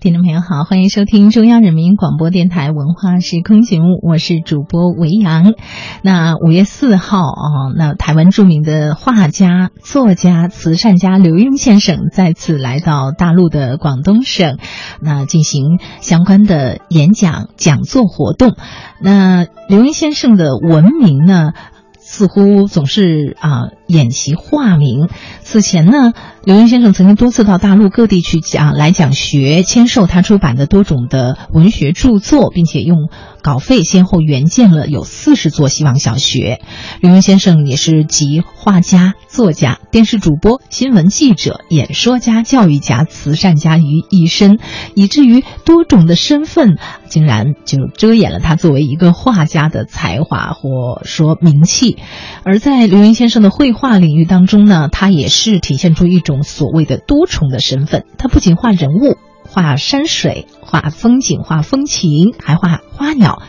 听众朋友好，欢迎收听中央人民广播电台文化时空节目，我是主播维扬。那五月四号啊，那台湾著名的画家、作家、慈善家刘墉先生再次来到大陆的广东省，那进行相关的演讲、讲座活动。那刘墉先生的文名呢，似乎总是啊。演习化名。此前呢，刘墉先生曾经多次到大陆各地去讲来讲学，签售他出版的多种的文学著作，并且用稿费先后援建了有四十座希望小学。刘墉先生也是集画家、作家、电视主播、新闻记者、演说家、教育家、慈善家于一身，以至于多种的身份竟然就遮掩了他作为一个画家的才华或说名气。而在刘墉先生的绘画画领域当中呢，他也是体现出一种所谓的多重的身份。他不仅画人物、画山水、画风景、画风情，还画花鸟。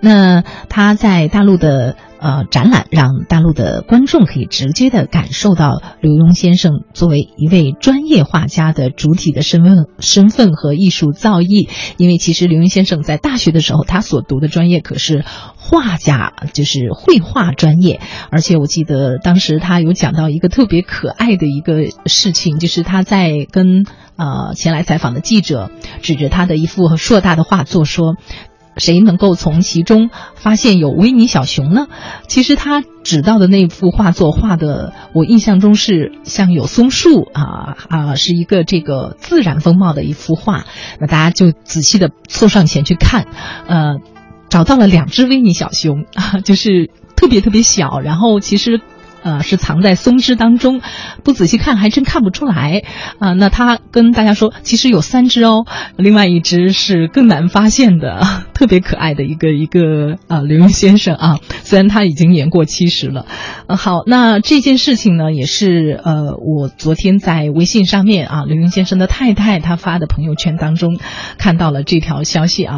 那他在大陆的。呃，展览让大陆的观众可以直接的感受到刘墉先生作为一位专业画家的主体的身份、身份和艺术造诣。因为其实刘墉先生在大学的时候，他所读的专业可是画家，就是绘画专业。而且我记得当时他有讲到一个特别可爱的一个事情，就是他在跟呃前来采访的记者指着他的一幅硕大的画作说。谁能够从其中发现有维尼小熊呢？其实他指到的那幅画作画的，我印象中是像有松树啊啊，是一个这个自然风貌的一幅画。那大家就仔细的凑上前去看，呃，找到了两只维尼小熊啊，就是特别特别小，然后其实。呃，是藏在松枝当中，不仔细看还真看不出来啊。那他跟大家说，其实有三只哦，另外一只是更难发现的，特别可爱的一个一个啊，刘墉先生啊，虽然他已经年过七十了。呃，好，那这件事情呢，也是呃，我昨天在微信上面啊，刘墉先生的太太他发的朋友圈当中看到了这条消息啊。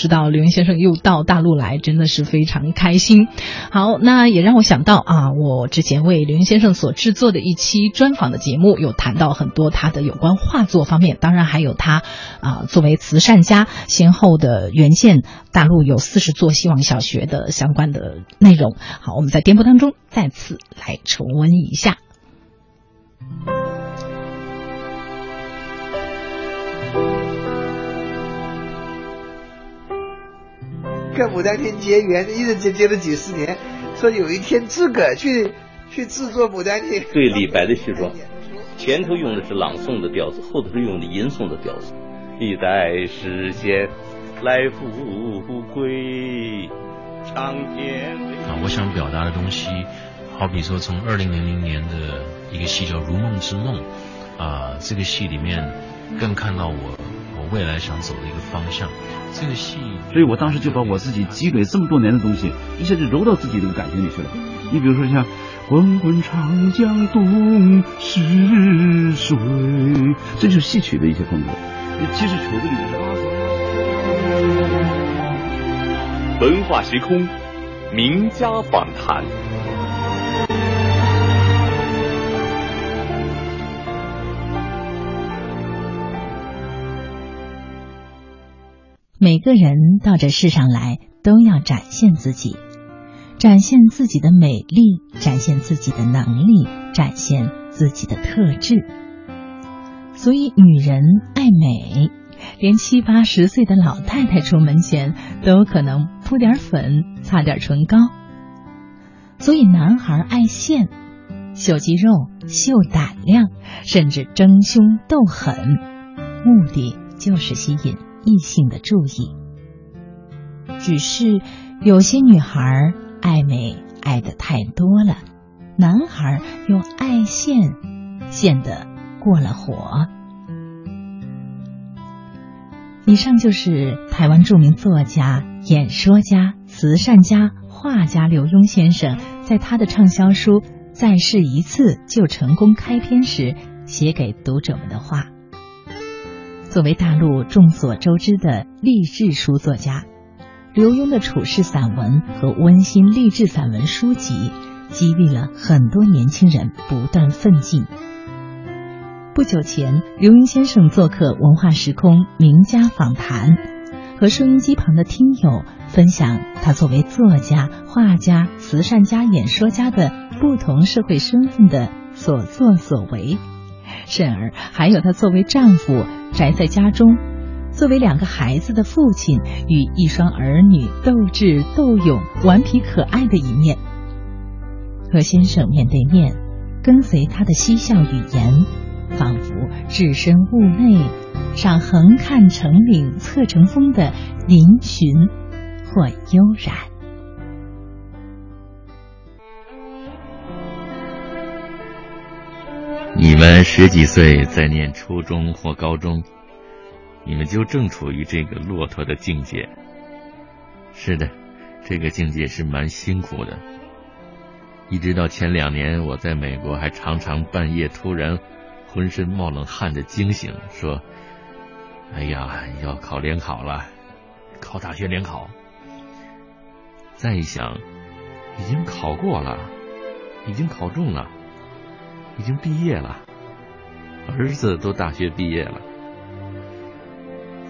知道刘云先生又到大陆来，真的是非常开心。好，那也让我想到啊，我之前为刘云先生所制作的一期专访的节目，有谈到很多他的有关画作方面，当然还有他啊作为慈善家先后的援建大陆有四十座希望小学的相关的内容。好，我们在颠簸当中再次来重温一下。跟牡丹亭结缘，一直结结了几十年，说有一天自个儿去去制作牡丹亭。对李白的戏说，前头用的是朗诵的调子，后头是用的吟诵的调子。一代诗仙来富贵，长天。啊，我想表达的东西，好比说从二零零零年的一个戏叫《如梦之梦》，啊，这个戏里面更看到我我未来想走的一个方向。这个戏，所以我当时就把我自己积累这么多年的东西，一下就揉到自己这个感情里去了。你比如说像“滚滚长江东逝水”，这就是戏曲的一些风格。其实曲子里面，文化时空，名家访谈。每个人到这世上来都要展现自己，展现自己的美丽，展现自己的能力，展现自己的特质。所以，女人爱美，连七八十岁的老太太出门前都可能铺点粉，擦点唇膏。所以，男孩爱现，秀肌肉，秀胆量，甚至争凶斗狠，目的就是吸引。异性的注意，只是有些女孩爱美爱的太多了，男孩又爱现，现的过了火。以上就是台湾著名作家、演说家、慈善家、画家刘墉先生在他的畅销书《再试一次就成功》开篇时写给读者们的话。作为大陆众所周知的励志书作家，刘墉的处世散文和温馨励志散文书籍，激励了很多年轻人不断奋进。不久前，刘墉先生做客文化时空名家访谈，和收音机旁的听友分享他作为作家、画家、慈善家、演说家的不同社会身份的所作所为，甚而还有他作为丈夫宅在家中，作为两个孩子的父亲与一双儿女斗智斗勇、顽皮可爱的一面。和先生面对面，跟随他的嬉笑语言。仿佛置身物内，赏横看成岭侧成峰的嶙峋或悠然。你们十几岁在念初中或高中，你们就正处于这个骆驼的境界。是的，这个境界是蛮辛苦的。一直到前两年，我在美国还常常半夜突然。浑身冒冷汗的惊醒，说：“哎呀，要考联考了，考大学联考。”再一想，已经考过了，已经考中了，已经毕业了，儿子都大学毕业了，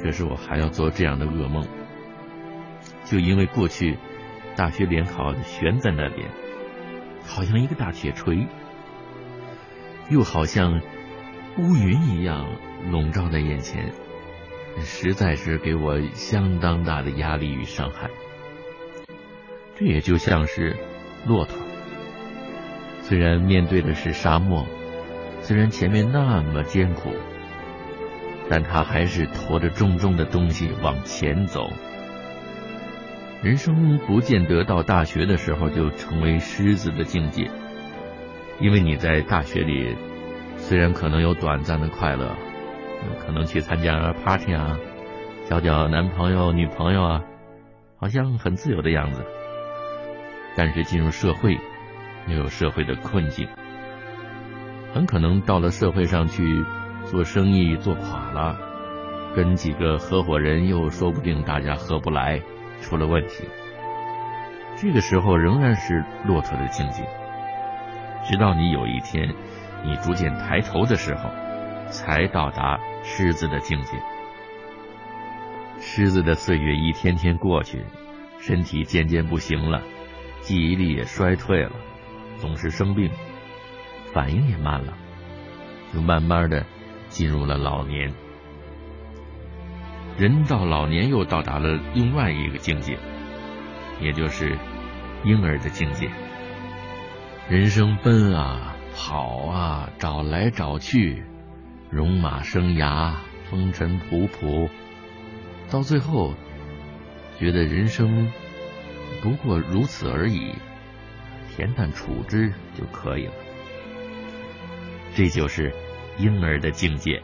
可是我还要做这样的噩梦，就因为过去大学联考悬在那边，好像一个大铁锤，又好像。乌云一样笼罩在眼前，实在是给我相当大的压力与伤害。这也就像是骆驼，虽然面对的是沙漠，虽然前面那么艰苦，但他还是驮着重重的东西往前走。人生不见得到大学的时候就成为狮子的境界，因为你在大学里。虽然可能有短暂的快乐，可能去参加 party 啊，交交男朋友、女朋友啊，好像很自由的样子。但是进入社会，又有社会的困境，很可能到了社会上去做生意做垮了，跟几个合伙人又说不定大家合不来，出了问题。这个时候仍然是骆驼的境界，直到你有一天。你逐渐抬头的时候，才到达狮子的境界。狮子的岁月一天天过去，身体渐渐不行了，记忆力也衰退了，总是生病，反应也慢了，就慢慢的进入了老年。人到老年又到达了另外一个境界，也就是婴儿的境界。人生奔啊！跑啊，找来找去，戎马生涯，风尘仆仆，到最后，觉得人生不过如此而已，恬淡处之就可以了。这就是婴儿的境界。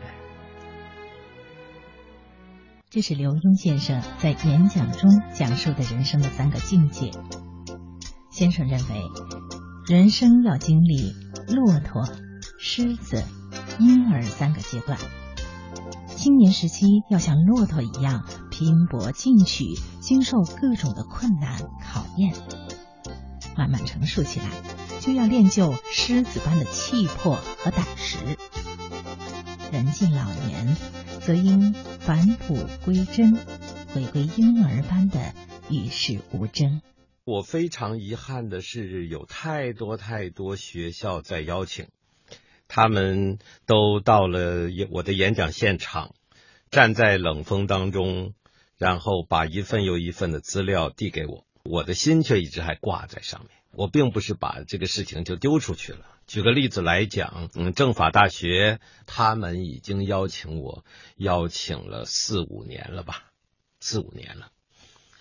这是刘墉先生在演讲中讲述的人生的三个境界。先生认为，人生要经历。骆驼、狮子、婴儿三个阶段，青年时期要像骆驼一样拼搏进取，经受各种的困难考验；慢慢成熟起来，就要练就狮子般的气魄和胆识。人近老年，则应返璞归真，回归婴儿般的与世无争。我非常遗憾的是，有太多太多学校在邀请，他们都到了我的演讲现场，站在冷风当中，然后把一份又一份的资料递给我，我的心却一直还挂在上面。我并不是把这个事情就丢出去了。举个例子来讲，嗯，政法大学他们已经邀请我，邀请了四五年了吧，四五年了。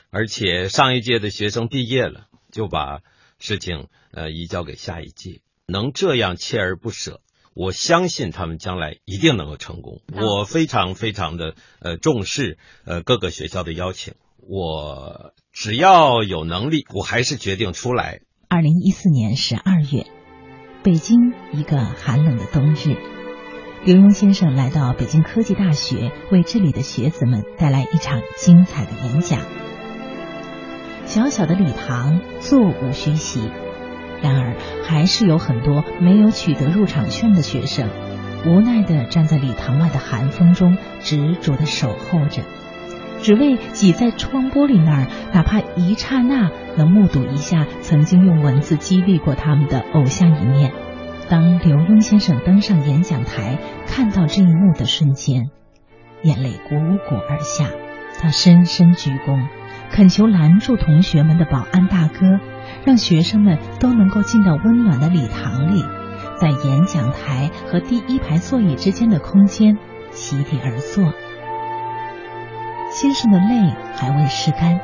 而且上一届的学生毕业了，就把事情呃移交给下一届，能这样锲而不舍，我相信他们将来一定能够成功。我非常非常的呃重视呃各个学校的邀请，我只要有能力，我还是决定出来。二零一四年十二月，北京一个寒冷的冬日，刘墉先生来到北京科技大学，为这里的学子们带来一场精彩的演讲。小小的礼堂座无虚席，然而还是有很多没有取得入场券的学生，无奈地站在礼堂外的寒风中，执着地守候着，只为挤在窗玻璃那儿，哪怕一刹那能目睹一下曾经用文字激励过他们的偶像一面。当刘墉先生登上演讲台，看到这一幕的瞬间，眼泪汩汩而下，他深深鞠躬，恳求拦住同学们的保安大哥，让学生们都能够进到温暖的礼堂里，在演讲台和第一排座椅之间的空间席地而坐。先生的泪还未湿干。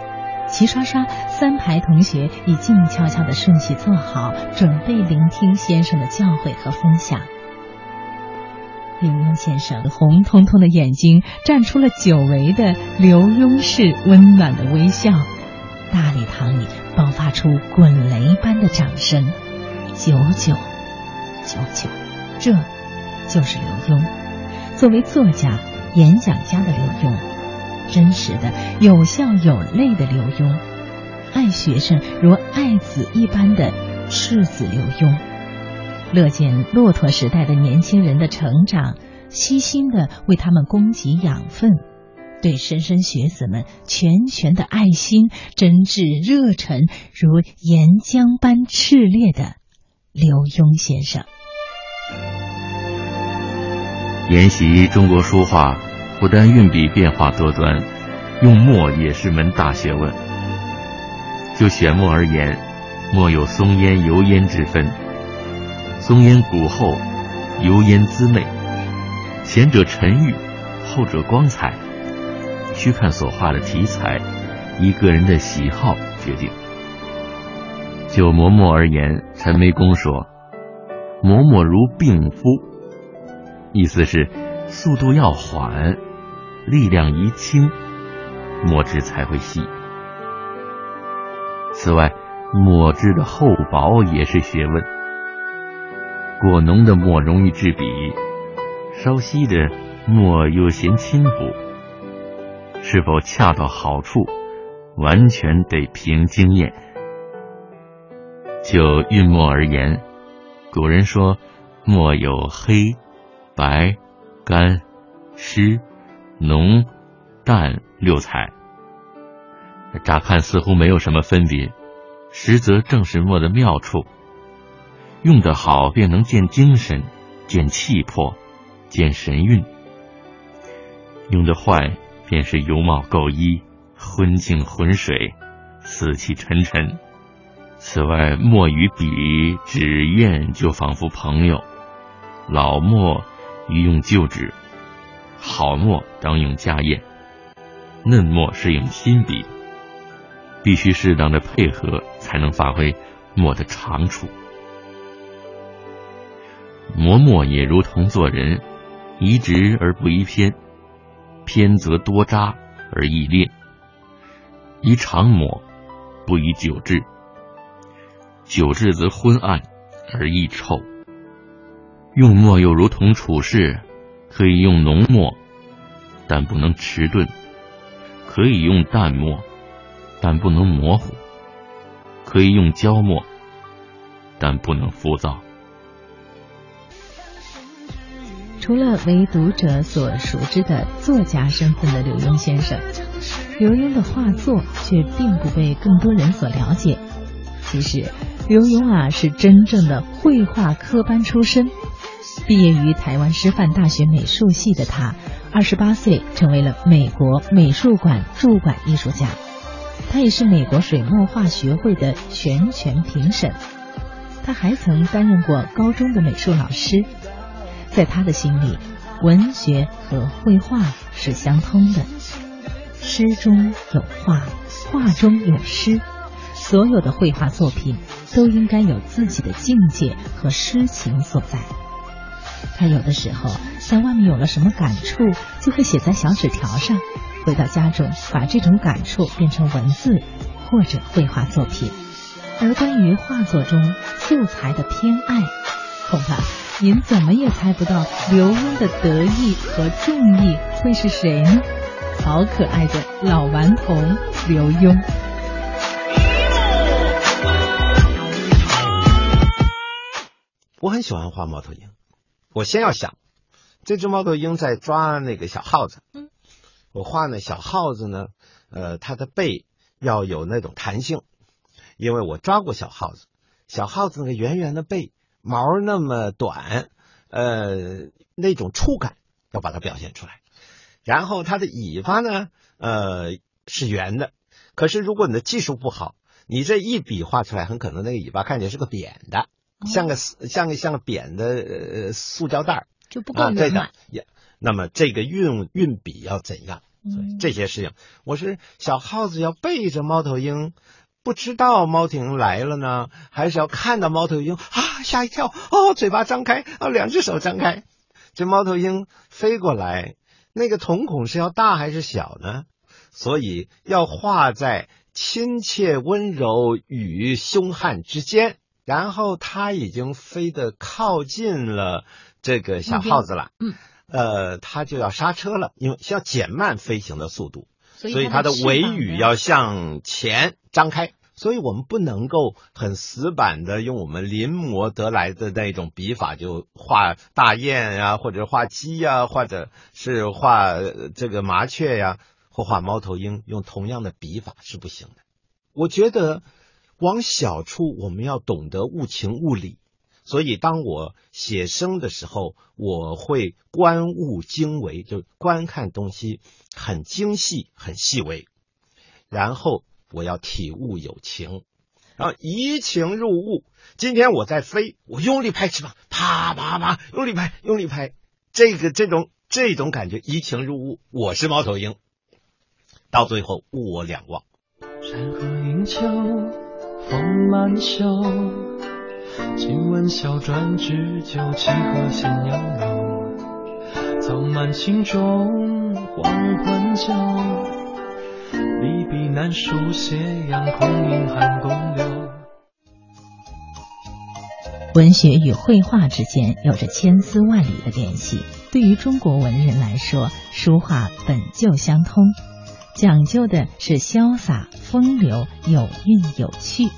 齐刷刷，三排同学已静悄悄的顺序坐好，准备聆听先生的教诲和分享。刘墉先生红彤彤的眼睛绽出了久违的刘墉式温暖的微笑，大礼堂里爆发出滚雷般的掌声。九九九九，这就是刘墉，作为作家、演讲家的刘墉。真实的、有笑有泪的刘墉，爱学生如爱子一般的赤子刘墉，乐见骆驼时代的年轻人的成长，悉心的为他们供给养分，对莘莘学子们全全的爱心、真挚热忱如岩浆般炽烈的刘墉先生。研习中国书画。不但运笔变化多端，用墨也是门大学问。就选墨而言，墨有松烟、油烟之分。松烟古厚，油烟滋媚，前者沉郁，后者光彩。需看所画的题材，依个人的喜好决定。就磨墨而言，陈眉公说：“磨墨如病夫”，意思是速度要缓。力量一轻，墨汁才会细。此外，墨汁的厚薄也是学问。过浓的墨容易制笔，稍稀的墨又嫌轻浮。是否恰到好处，完全得凭经验。就运墨而言，古人说，墨有黑、白、干、湿。浓、淡六彩，乍看似乎没有什么分别，实则正是墨的妙处。用得好，便能见精神、见气魄、见神韵；用得坏，便是油冒垢衣、昏镜浑水、死气沉沉。此外，墨与笔、纸砚就仿佛朋友，老墨宜用旧纸。好墨当用家砚，嫩墨是用新笔，必须适当的配合，才能发挥墨的长处。磨墨也如同做人，宜直而不宜偏，偏则多渣而易裂；宜长抹，不宜久滞，久滞则昏暗而易臭。用墨又如同处事。可以用浓墨，但不能迟钝；可以用淡墨，但不能模糊；可以用焦墨，但不能浮躁。除了为读者所熟知的作家身份的刘墉先生，刘墉的画作却并不被更多人所了解。其实，刘墉啊是真正的绘画科班出身。毕业于台湾师范大学美术系的他，二十八岁成为了美国美术馆驻馆艺术家。他也是美国水墨画学会的全权评审。他还曾担任过高中的美术老师。在他的心里，文学和绘画是相通的。诗中有画，画中有诗。所有的绘画作品都应该有自己的境界和诗情所在。他有的时候在外面有了什么感触，就会写在小纸条上，回到家中把这种感触变成文字或者绘画作品。而关于画作中素材的偏爱，恐怕您怎么也猜不到刘墉的得意和中意会是谁呢？好可爱的老顽童刘墉。我很喜欢画猫头鹰。我先要想，这只猫头鹰在抓那个小耗子。嗯，我画那小耗子呢，呃，它的背要有那种弹性，因为我抓过小耗子，小耗子那个圆圆的背，毛那么短，呃，那种触感要把它表现出来。然后它的尾巴呢，呃，是圆的。可是如果你的技术不好，你这一笔画出来，很可能那个尾巴看起来是个扁的，像个像个像个扁的呃塑胶袋就不够圆满。也，那么这个运运笔要怎样？所以这些事情，我是小耗子要背着猫头鹰，不知道猫头鹰来了呢，还是要看到猫头鹰啊吓一跳哦，嘴巴张开啊，两只手张开，这猫头鹰飞过来。那个瞳孔是要大还是小呢？所以要画在亲切、温柔与凶悍之间。然后它已经飞得靠近了这个小耗子了，嗯，呃，它就要刹车了，因为需要减慢飞行的速度，所以它的尾羽要向前张开。所以我们不能够很死板的用我们临摹得来的那种笔法，就画大雁呀，或者画鸡呀，或者是画这个麻雀呀，或画猫头鹰，用同样的笔法是不行的。我觉得往小处我们要懂得物情物理，所以当我写生的时候，我会观物精微，就观看东西很精细、很细微，然后。我要体悟有情，然后移情入物。今天我在飞，我用力拍翅膀，啪啪啪，用力拍，用力拍。这个这种这种感觉，移情入物。我是猫头鹰，到最后物我两忘。山河云秋，风满袖，今闻小转知酒，七河闲摇柔。早满心中，黄昏酒。离笔难书，斜阳空影寒宫流。文学与绘画之间有着千丝万缕的联系。对于中国文人来说，书画本就相通，讲究的是潇洒风流、有韵有趣。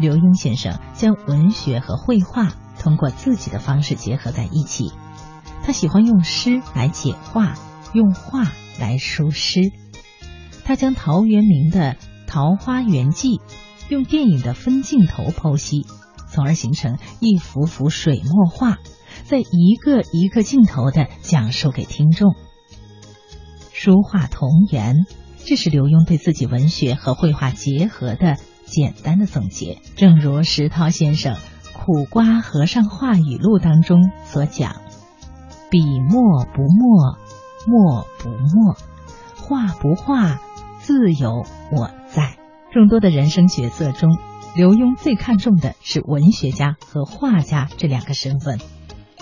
刘墉先生将文学和绘画通过自己的方式结合在一起。他喜欢用诗来解画，用画来抒诗。他将陶渊明的《桃花源记》用电影的分镜头剖析，从而形成一幅幅水墨画，在一个一个镜头的讲述给听众。书画同源，这是刘墉对自己文学和绘画结合的简单的总结。正如石涛先生《苦瓜和尚画语录》当中所讲：“笔墨不墨，墨不墨，画不画。”自有我在。众多的人生角色中，刘墉最看重的是文学家和画家这两个身份。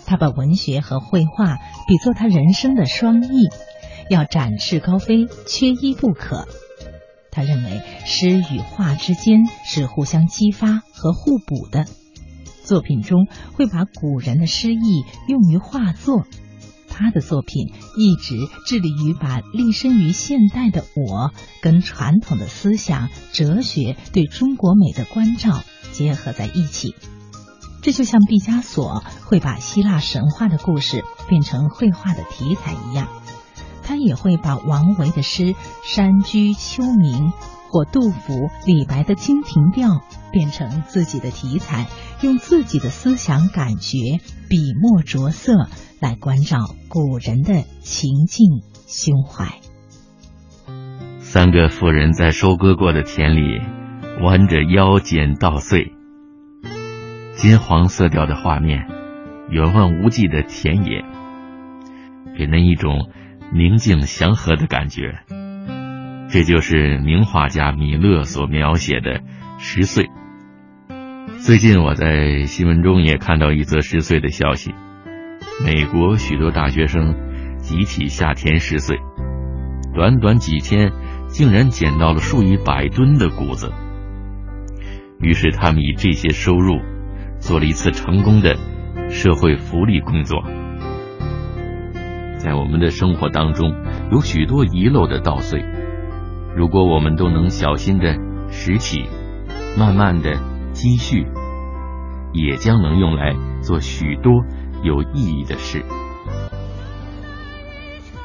他把文学和绘画比作他人生的双翼，要展翅高飞，缺一不可。他认为诗与画之间是互相激发和互补的，作品中会把古人的诗意用于画作。他的作品一直致力于把立身于现代的我跟传统的思想、哲学对中国美的关照结合在一起。这就像毕加索会把希腊神话的故事变成绘画的题材一样，他也会把王维的诗《山居秋暝》或杜甫、李白的《清亭调》变成自己的题材，用自己的思想感觉、笔墨着色。来关照古人的情境胸怀。三个妇人在收割过的田里弯着腰捡稻穗，金黄色调的画面，远望无际的田野，给人一种宁静祥和的感觉。这就是名画家米勒所描写的十岁。最近我在新闻中也看到一则十岁的消息。美国许多大学生集体下田十岁，短短几天竟然捡到了数以百吨的谷子。于是他们以这些收入做了一次成功的社会福利工作。在我们的生活当中，有许多遗漏的稻穗，如果我们都能小心的拾起，慢慢的积蓄，也将能用来做许多。有意义的事。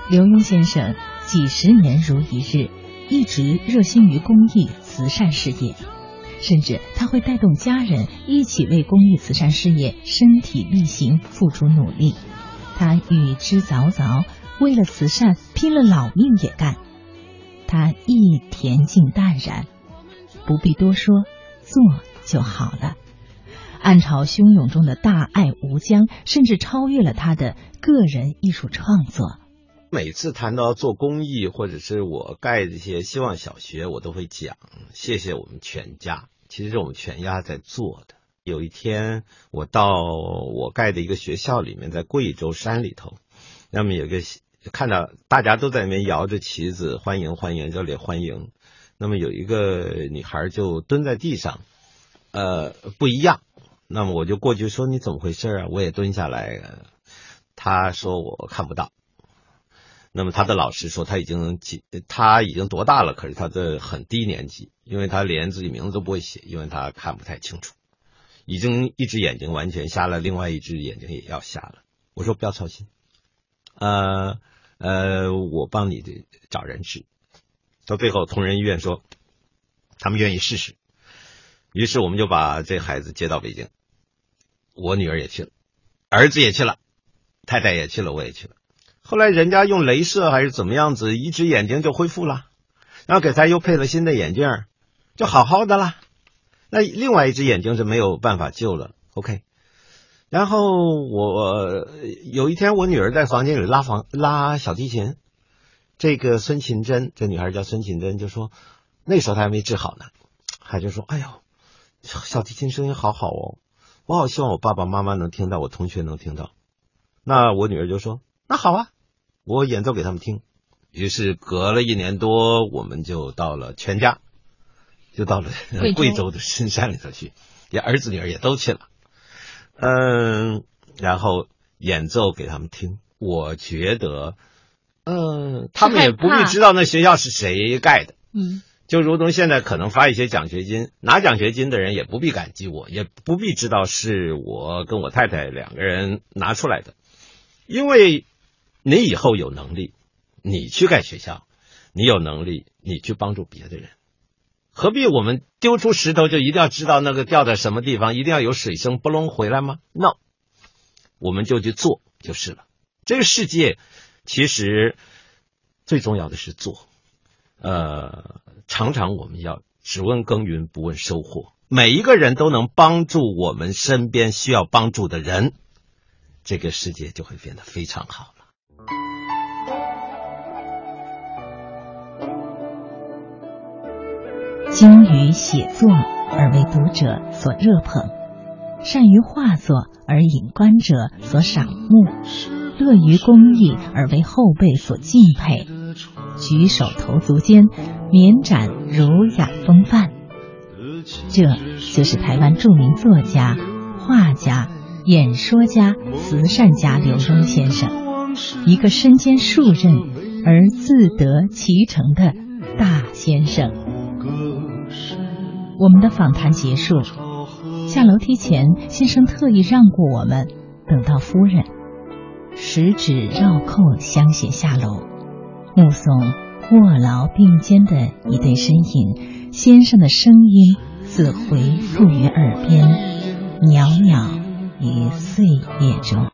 刘墉先生几十年如一日，一直热心于公益慈善事业，甚至他会带动家人一起为公益慈善事业身体力行付出努力。与之凿凿，为了慈善拼了老命也干。他亦恬静淡然，不必多说，做就好了。暗潮汹涌中的大爱无疆，甚至超越了他的个人艺术创作。每次谈到做公益，或者是我盖这些希望小学，我都会讲谢谢我们全家。其实是我们全家在做的。有一天，我到我盖的一个学校里面，在贵州山里头，那么有个看到大家都在那边摇着旗子，欢迎欢迎，热烈欢迎。那么有一个女孩就蹲在地上，呃，不一样。那么我就过去说你怎么回事啊？我也蹲下来。她说我看不到。那么他的老师说他已经几他已经多大了？可是他的很低年级，因为他连自己名字都不会写，因为他看不太清楚，已经一只眼睛完全瞎了，另外一只眼睛也要瞎了。我说不要操心，呃呃，我帮你找人治。到最后，同仁医院说他们愿意试试，于是我们就把这孩子接到北京，我女儿也去了，儿子也去了，太太也去了，我也去了。后来人家用镭射还是怎么样子，一只眼睛就恢复了，然后给他又配了新的眼镜，就好好的了。那另外一只眼睛是没有办法救了。OK，然后我有一天我女儿在房间里拉房拉小提琴，这个孙琴珍，这女孩叫孙琴珍，就说那时候她还没治好呢，她就说哎呦，小提琴声音好好哦，我好希望我爸爸妈妈能听到，我同学能听到。那我女儿就说那好啊。我演奏给他们听，于是隔了一年多，我们就到了全家，就到了贵州的深山里头去，也儿子女儿也都去了，嗯，然后演奏给他们听。我觉得，嗯，他们也不必知道那学校是谁盖的，嗯，就如同现在可能发一些奖学金，拿奖学金的人也不必感激我，也不必知道是我跟我太太两个人拿出来的，因为。你以后有能力，你去盖学校；你有能力，你去帮助别的人。何必我们丢出石头就一定要知道那个掉在什么地方，一定要有水声不隆回来吗？No，我们就去做就是了。这个世界其实最重要的是做。呃，常常我们要只问耕耘不问收获，每一个人都能帮助我们身边需要帮助的人，这个世界就会变得非常好了。精于写作而为读者所热捧，善于画作而引观者所赏目，乐于公益而为后辈所敬佩，举手投足间绵展儒雅风范。这就是台湾著名作家、画家、演说家、慈善家刘墉先生，一个身兼数任而自得其成的大先生。我们的访谈结束，下楼梯前，先生特意让过我们，等到夫人，十指绕扣相携下楼，目送卧牢并肩的一对身影，先生的声音似回复于耳边，袅袅于岁月中。